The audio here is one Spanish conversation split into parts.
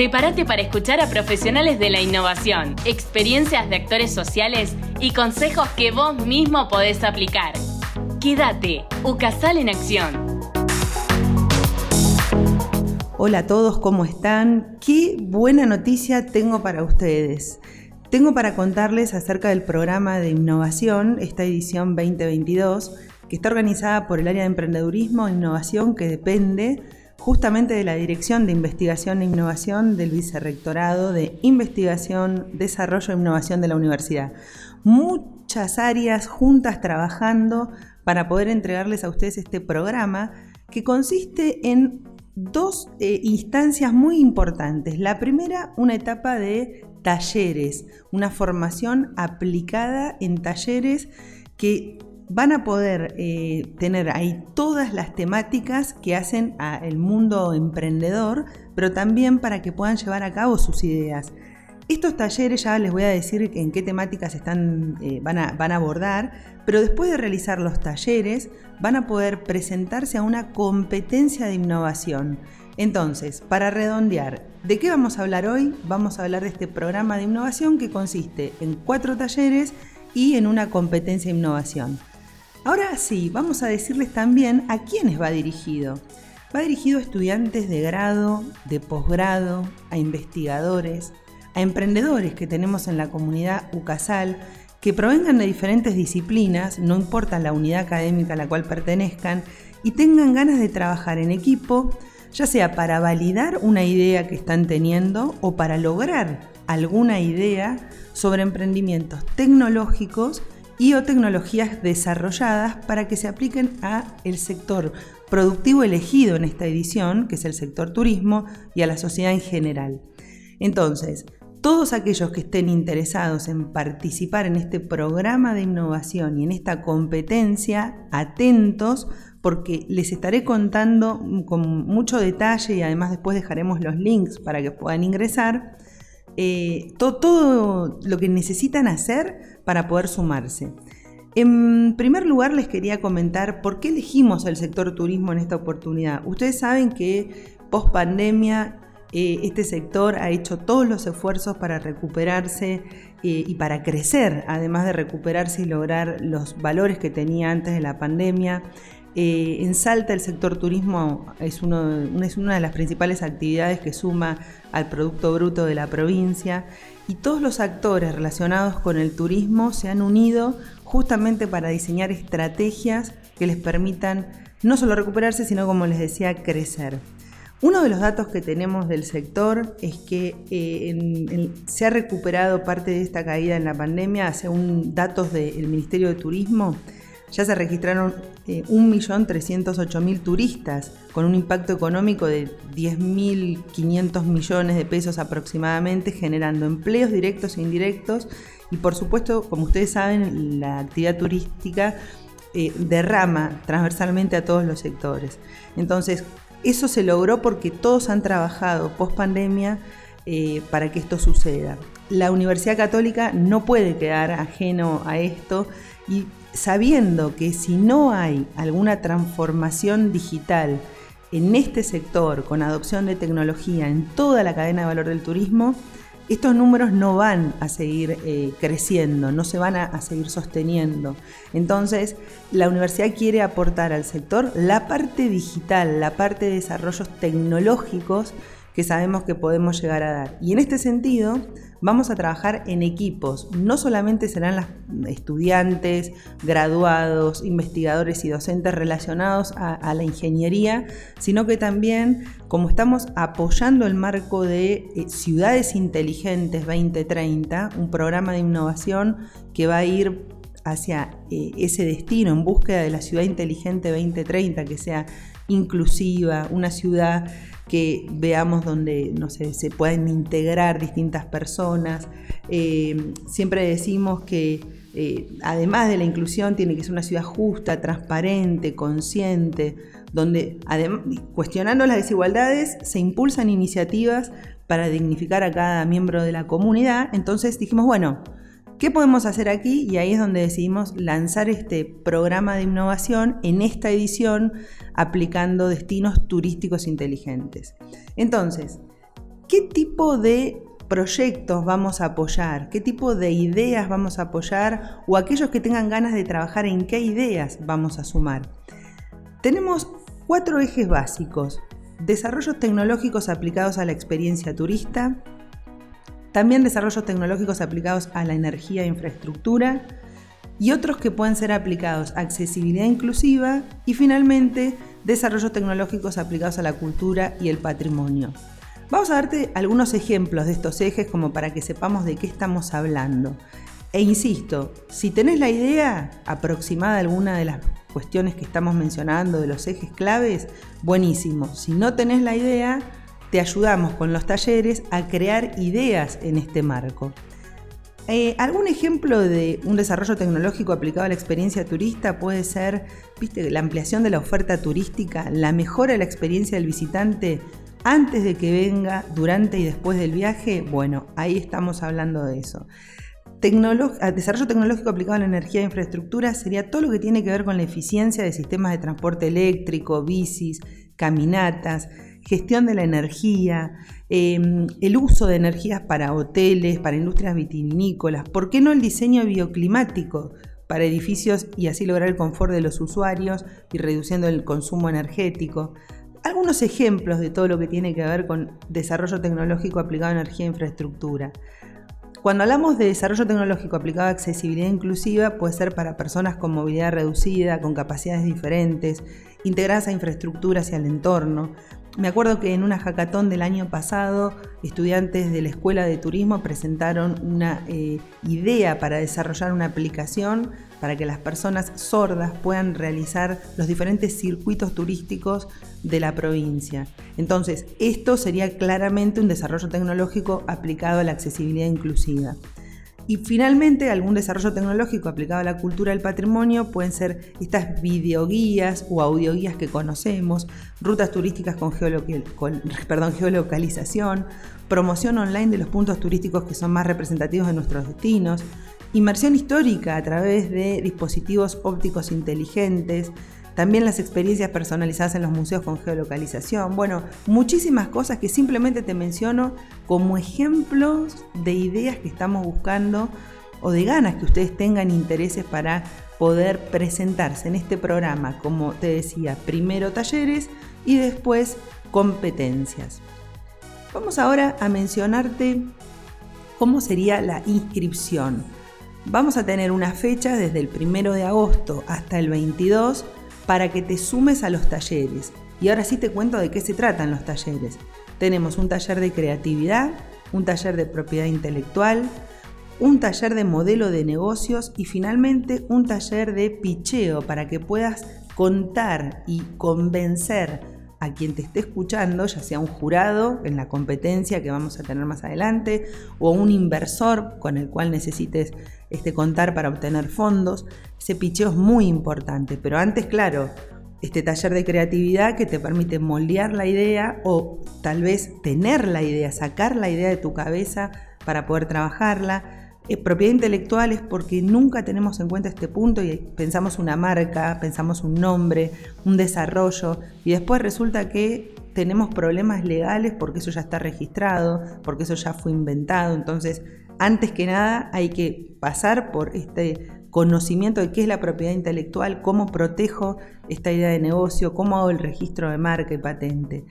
Prepárate para escuchar a profesionales de la innovación, experiencias de actores sociales y consejos que vos mismo podés aplicar. Quédate, UCASAL en acción. Hola a todos, ¿cómo están? Qué buena noticia tengo para ustedes. Tengo para contarles acerca del programa de innovación, esta edición 2022, que está organizada por el área de emprendedurismo e innovación que depende justamente de la Dirección de Investigación e Innovación del Vicerrectorado de Investigación, Desarrollo e Innovación de la Universidad. Muchas áreas juntas trabajando para poder entregarles a ustedes este programa que consiste en dos eh, instancias muy importantes. La primera, una etapa de talleres, una formación aplicada en talleres que van a poder eh, tener ahí todas las temáticas que hacen al mundo emprendedor, pero también para que puedan llevar a cabo sus ideas. Estos talleres ya les voy a decir en qué temáticas están, eh, van, a, van a abordar, pero después de realizar los talleres van a poder presentarse a una competencia de innovación. Entonces, para redondear, ¿de qué vamos a hablar hoy? Vamos a hablar de este programa de innovación que consiste en cuatro talleres y en una competencia de innovación. Ahora sí, vamos a decirles también a quiénes va dirigido. Va dirigido a estudiantes de grado, de posgrado, a investigadores, a emprendedores que tenemos en la comunidad UCASAL, que provengan de diferentes disciplinas, no importa la unidad académica a la cual pertenezcan, y tengan ganas de trabajar en equipo, ya sea para validar una idea que están teniendo o para lograr alguna idea sobre emprendimientos tecnológicos y o tecnologías desarrolladas para que se apliquen a el sector productivo elegido en esta edición, que es el sector turismo, y a la sociedad en general. Entonces, todos aquellos que estén interesados en participar en este programa de innovación y en esta competencia, atentos porque les estaré contando con mucho detalle y además después dejaremos los links para que puedan ingresar eh, todo, lo que necesitan hacer para poder sumarse. En primer lugar, les quería comentar por qué elegimos el sector turismo en esta oportunidad. Ustedes saben que post pandemia eh, este sector ha hecho todos los esfuerzos para recuperarse eh, y para crecer, además de recuperarse y lograr los valores que tenía antes de la pandemia. Eh, en Salta el sector turismo es, una de las principales actividades que suma al Producto Bruto de la provincia y todos los actores relacionados con el turismo se han unido justamente para diseñar estrategias que les permitan no solo recuperarse, sino como les decía, crecer. Uno de los datos que tenemos del sector es que eh, se ha recuperado parte de esta caída en la pandemia, según datos del Ministerio de Turismo, ya se registraron 1.308.000 eh, turistas, con un impacto económico de 10.500 millones de pesos aproximadamente, generando empleos directos e indirectos. Y por supuesto, como ustedes saben, la actividad turística eh, derrama transversalmente a todos los sectores. Entonces, eso se logró porque todos han trabajado post pandemia eh, para que esto suceda. La Universidad Católica no puede quedar ajeno a esto y sabiendo que si no hay alguna transformación digital en este sector con adopción de tecnología en toda la cadena de valor del turismo, estos números no van a seguir eh, creciendo, no se van a, seguir sosteniendo. Entonces, la universidad quiere aportar al sector la parte digital, la parte de desarrollos tecnológicos que sabemos que podemos llegar a dar. Y en este sentido, vamos a trabajar en equipos. No solamente serán los estudiantes, graduados, investigadores y docentes relacionados a, la ingeniería, sino que también, como estamos apoyando el marco de eh, Ciudades Inteligentes 2030, un programa de innovación que va a ir hacia eh, ese destino en búsqueda de la ciudad inteligente 2030, que sea inclusiva, una ciudad que veamos donde no sé, se pueden integrar distintas personas. Eh, siempre decimos que eh, además de la inclusión tiene que ser una ciudad justa, transparente, consciente, donde cuestionando las desigualdades se impulsan iniciativas para dignificar a cada miembro de la comunidad. Entonces dijimos, bueno, ¿Qué podemos hacer aquí? Y ahí es donde decidimos lanzar este programa de innovación en esta edición aplicando destinos turísticos inteligentes. Entonces, ¿qué tipo de proyectos vamos a apoyar? ¿Qué tipo de ideas vamos a apoyar? O aquellos que tengan ganas de trabajar en qué ideas vamos a sumar. Tenemos cuatro ejes básicos. Desarrollos tecnológicos aplicados a la experiencia turista. También desarrollos tecnológicos aplicados a la energía e infraestructura. Y otros que pueden ser aplicados a accesibilidad inclusiva. Y finalmente, desarrollos tecnológicos aplicados a la cultura y el patrimonio. Vamos a darte algunos ejemplos de estos ejes como para que sepamos de qué estamos hablando. E insisto, si tenés la idea aproximada alguna de las cuestiones que estamos mencionando, de los ejes claves, buenísimo. Si no tenés la idea, te ayudamos con los talleres a crear ideas en este marco. Eh, ¿Algún ejemplo de un desarrollo tecnológico aplicado a la experiencia turista puede ser ¿viste, la ampliación de la oferta turística, la mejora de la experiencia del visitante antes de que venga, durante y después del viaje, bueno, ahí estamos hablando de eso. Ah, desarrollo tecnológico aplicado a la energía e infraestructura sería todo lo que tiene que ver con la eficiencia de sistemas de transporte eléctrico, bicis, caminatas, gestión de la energía, em, el uso de energías para hoteles, para industrias vitivinícolas, ¿por qué no el diseño bioclimático para edificios y así lograr el confort de los usuarios y reduciendo el consumo energético? algunos ejemplos de todo lo que tiene que ver con desarrollo tecnológico aplicado a energía e infraestructura. Cuando hablamos de desarrollo tecnológico aplicado a accesibilidad inclusiva, puede ser para personas con movilidad reducida, con capacidades diferentes, integradas a infraestructuras y al entorno, me acuerdo que en una hackathon del año pasado, estudiantes de la Escuela de Turismo presentaron una eh, idea para desarrollar una aplicación para que las personas sordas puedan realizar los diferentes circuitos turísticos de la provincia. Entonces, esto sería claramente un desarrollo tecnológico aplicado a la accesibilidad inclusiva. Y finalmente, algún desarrollo tecnológico aplicado a la cultura del patrimonio pueden ser estas videoguías o audioguías que conocemos, rutas turísticas con, geolocalización, promoción online de los puntos turísticos que son más representativos de nuestros destinos, inmersión histórica a través de dispositivos ópticos inteligentes, también las experiencias personalizadas en los museos con geolocalización. Bueno, muchísimas cosas que simplemente te menciono como ejemplos de ideas que estamos buscando o de ganas que ustedes tengan intereses para poder presentarse en este programa, como te decía, primero talleres y después competencias. Vamos ahora a mencionarte cómo sería la inscripción. Vamos a tener una fecha desde el primero de agosto hasta el 22 para que te sumes a los talleres. Y ahora sí te cuento de qué se tratan los talleres. Tenemos un taller de creatividad, un taller de propiedad intelectual, un taller de modelo de negocios y finalmente un taller de picheo para que puedas contar y convencer a quien te esté escuchando, ya sea un jurado en la competencia que vamos a tener más adelante, o un inversor con el cual necesites este, contar para obtener fondos. Ese picheo es muy importante, pero antes, claro, este taller de creatividad que te permite moldear la idea o tal vez tener la idea, sacar la idea de tu cabeza para poder trabajarla. Es propiedad intelectual es porque nunca tenemos en cuenta este punto y pensamos una marca, pensamos un nombre, un desarrollo y después resulta que tenemos problemas legales porque eso ya está registrado, porque eso ya fue inventado. Entonces antes que nada hay que pasar por este conocimiento de qué es la propiedad intelectual, cómo protejo esta idea de negocio, cómo hago el registro de marca y patente.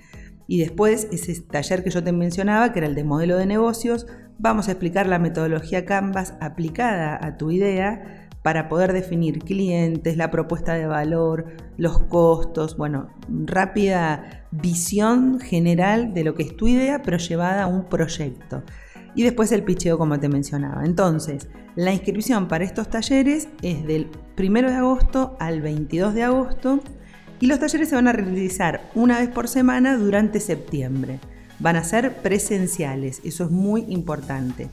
Y después, ese taller que yo te mencionaba, que era el de modelo de negocios, vamos a explicar la metodología Canvas aplicada a tu idea para poder definir clientes, la propuesta de valor, los costos, bueno, rápida visión general de lo que es tu idea, pero llevada a un proyecto y después el picheo como te mencionaba. Entonces, la inscripción para estos talleres es del 1 de agosto al 22 de agosto y los talleres se van a realizar una vez por semana durante septiembre. Van a ser presenciales, eso es muy importante.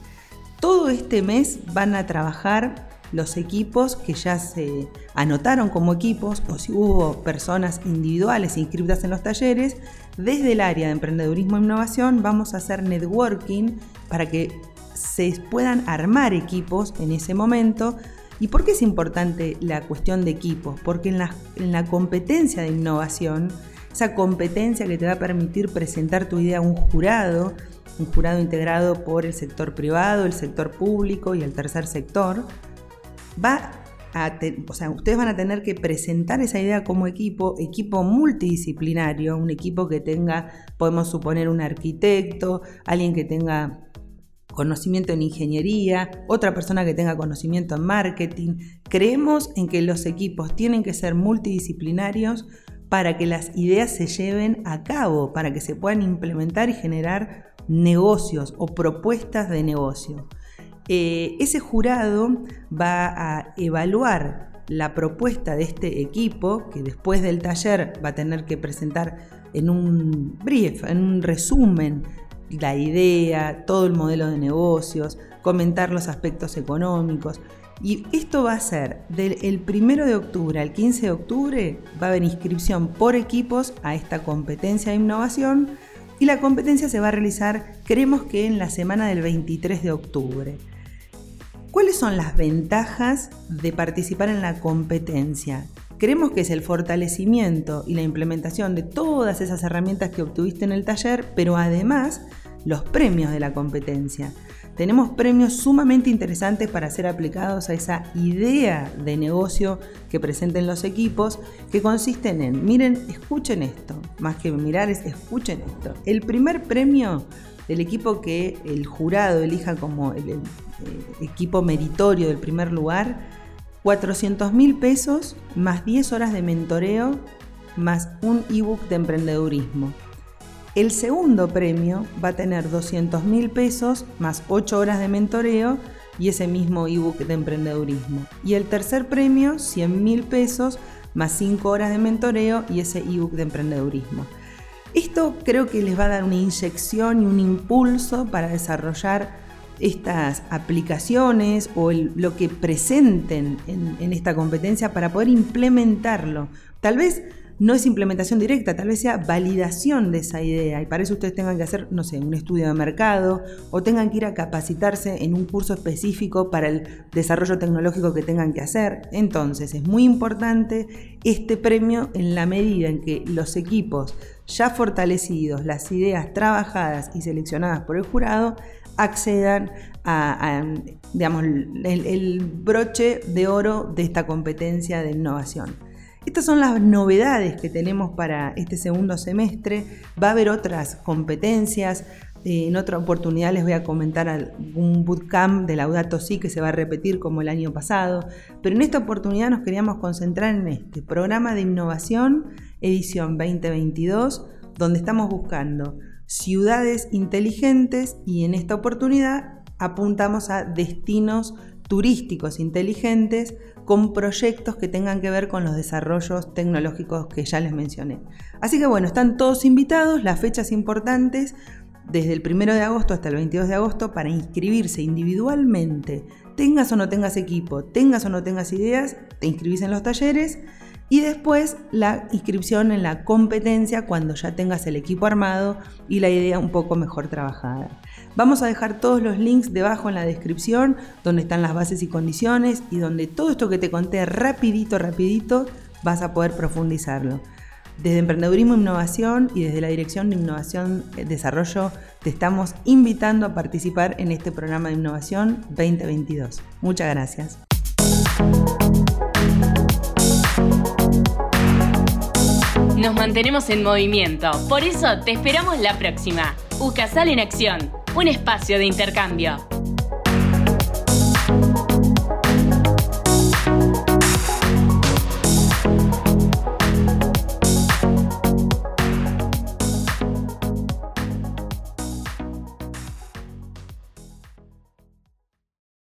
Todo este mes van a trabajar los equipos que ya se anotaron como equipos o si hubo personas individuales inscritas en los talleres, desde el área de emprendedurismo e innovación vamos a hacer networking para que se puedan armar equipos en ese momento. ¿Y por qué es importante la cuestión de equipos? Porque en la, en la competencia de innovación, esa competencia que te va a permitir presentar tu idea a un jurado, un jurado integrado por el sector privado, el sector público y el tercer sector, va a o sea, ustedes van a tener que presentar esa idea como equipo, equipo multidisciplinario, un equipo que tenga, podemos suponer, un arquitecto, alguien que tenga conocimiento en ingeniería, otra persona que tenga conocimiento en marketing. Creemos en que los equipos tienen que ser multidisciplinarios para que las ideas se lleven a cabo, para que se puedan implementar y generar negocios o propuestas de negocio. Eh, ese jurado va a evaluar la propuesta de este equipo, que después del taller va a tener que presentar en un brief, en un resumen, la idea, todo el modelo de negocios, comentar los aspectos económicos. Y esto va a ser del 1 de octubre al 15 de octubre, va a haber inscripción por equipos a esta competencia de innovación y la competencia se va a realizar, creemos que en la semana del 23 de octubre. ¿Cuáles son las ventajas de participar en la competencia? Creemos que es el fortalecimiento y la implementación de todas esas herramientas que obtuviste en el taller, pero además los premios de la competencia. Tenemos premios sumamente interesantes para ser aplicados a esa idea de negocio que presenten los equipos, que consisten en, miren, escuchen esto, más que mirar es escuchen esto. El primer premio del equipo que el jurado elija como el eh, equipo meritorio del primer lugar, 400 mil pesos más 10 horas de mentoreo más un ebook de emprendedurismo. El segundo premio va a tener 200 mil pesos más 8 horas de mentoreo y ese mismo ebook de emprendedurismo. Y el tercer premio, 100 mil pesos más 5 horas de mentoreo y ese ebook de emprendedurismo. Esto creo que les va a dar una inyección y un impulso para desarrollar estas aplicaciones o lo que presenten en, en, esta competencia para poder implementarlo. Tal vez no es implementación directa, tal vez sea validación de esa idea y para eso ustedes tengan que hacer, no sé, un estudio de mercado o tengan que ir a capacitarse en un curso específico para el desarrollo tecnológico que tengan que hacer. Entonces es muy importante este premio en la medida en que los equipos ya fortalecidos, las ideas trabajadas y seleccionadas por el jurado, accedan a, digamos, el, broche de oro de esta competencia de innovación. Estas son las novedades que tenemos para este segundo semestre. Va a haber otras competencias. Eh, en otra oportunidad les voy a comentar un bootcamp de Laudato Si que se va a repetir como el año pasado. Pero en esta oportunidad nos queríamos concentrar en este programa de innovación, edición 2022, donde estamos buscando ciudades inteligentes y en esta oportunidad apuntamos a destinos turísticos inteligentes con proyectos que tengan que ver con los desarrollos tecnológicos que ya les mencioné. Así que bueno, están todos invitados, las fechas importantes desde el 1 de agosto hasta el 22 de agosto para inscribirse individualmente. Tengas o no tengas equipo, tengas o no tengas ideas, te inscribís en los talleres y después la inscripción en la competencia cuando ya tengas el equipo armado y la idea un poco mejor trabajada. Vamos a dejar todos los links debajo en la descripción donde están las bases y condiciones y donde todo esto que te conté rapidito, rapidito, vas a poder profundizarlo. Desde Emprendedurismo e Innovación y desde la Dirección de Innovación y Desarrollo te estamos invitando a participar en este programa de innovación 2022. Muchas gracias. Nos mantenemos en movimiento, por eso te esperamos la próxima. UCASAL en Acción, un espacio de intercambio.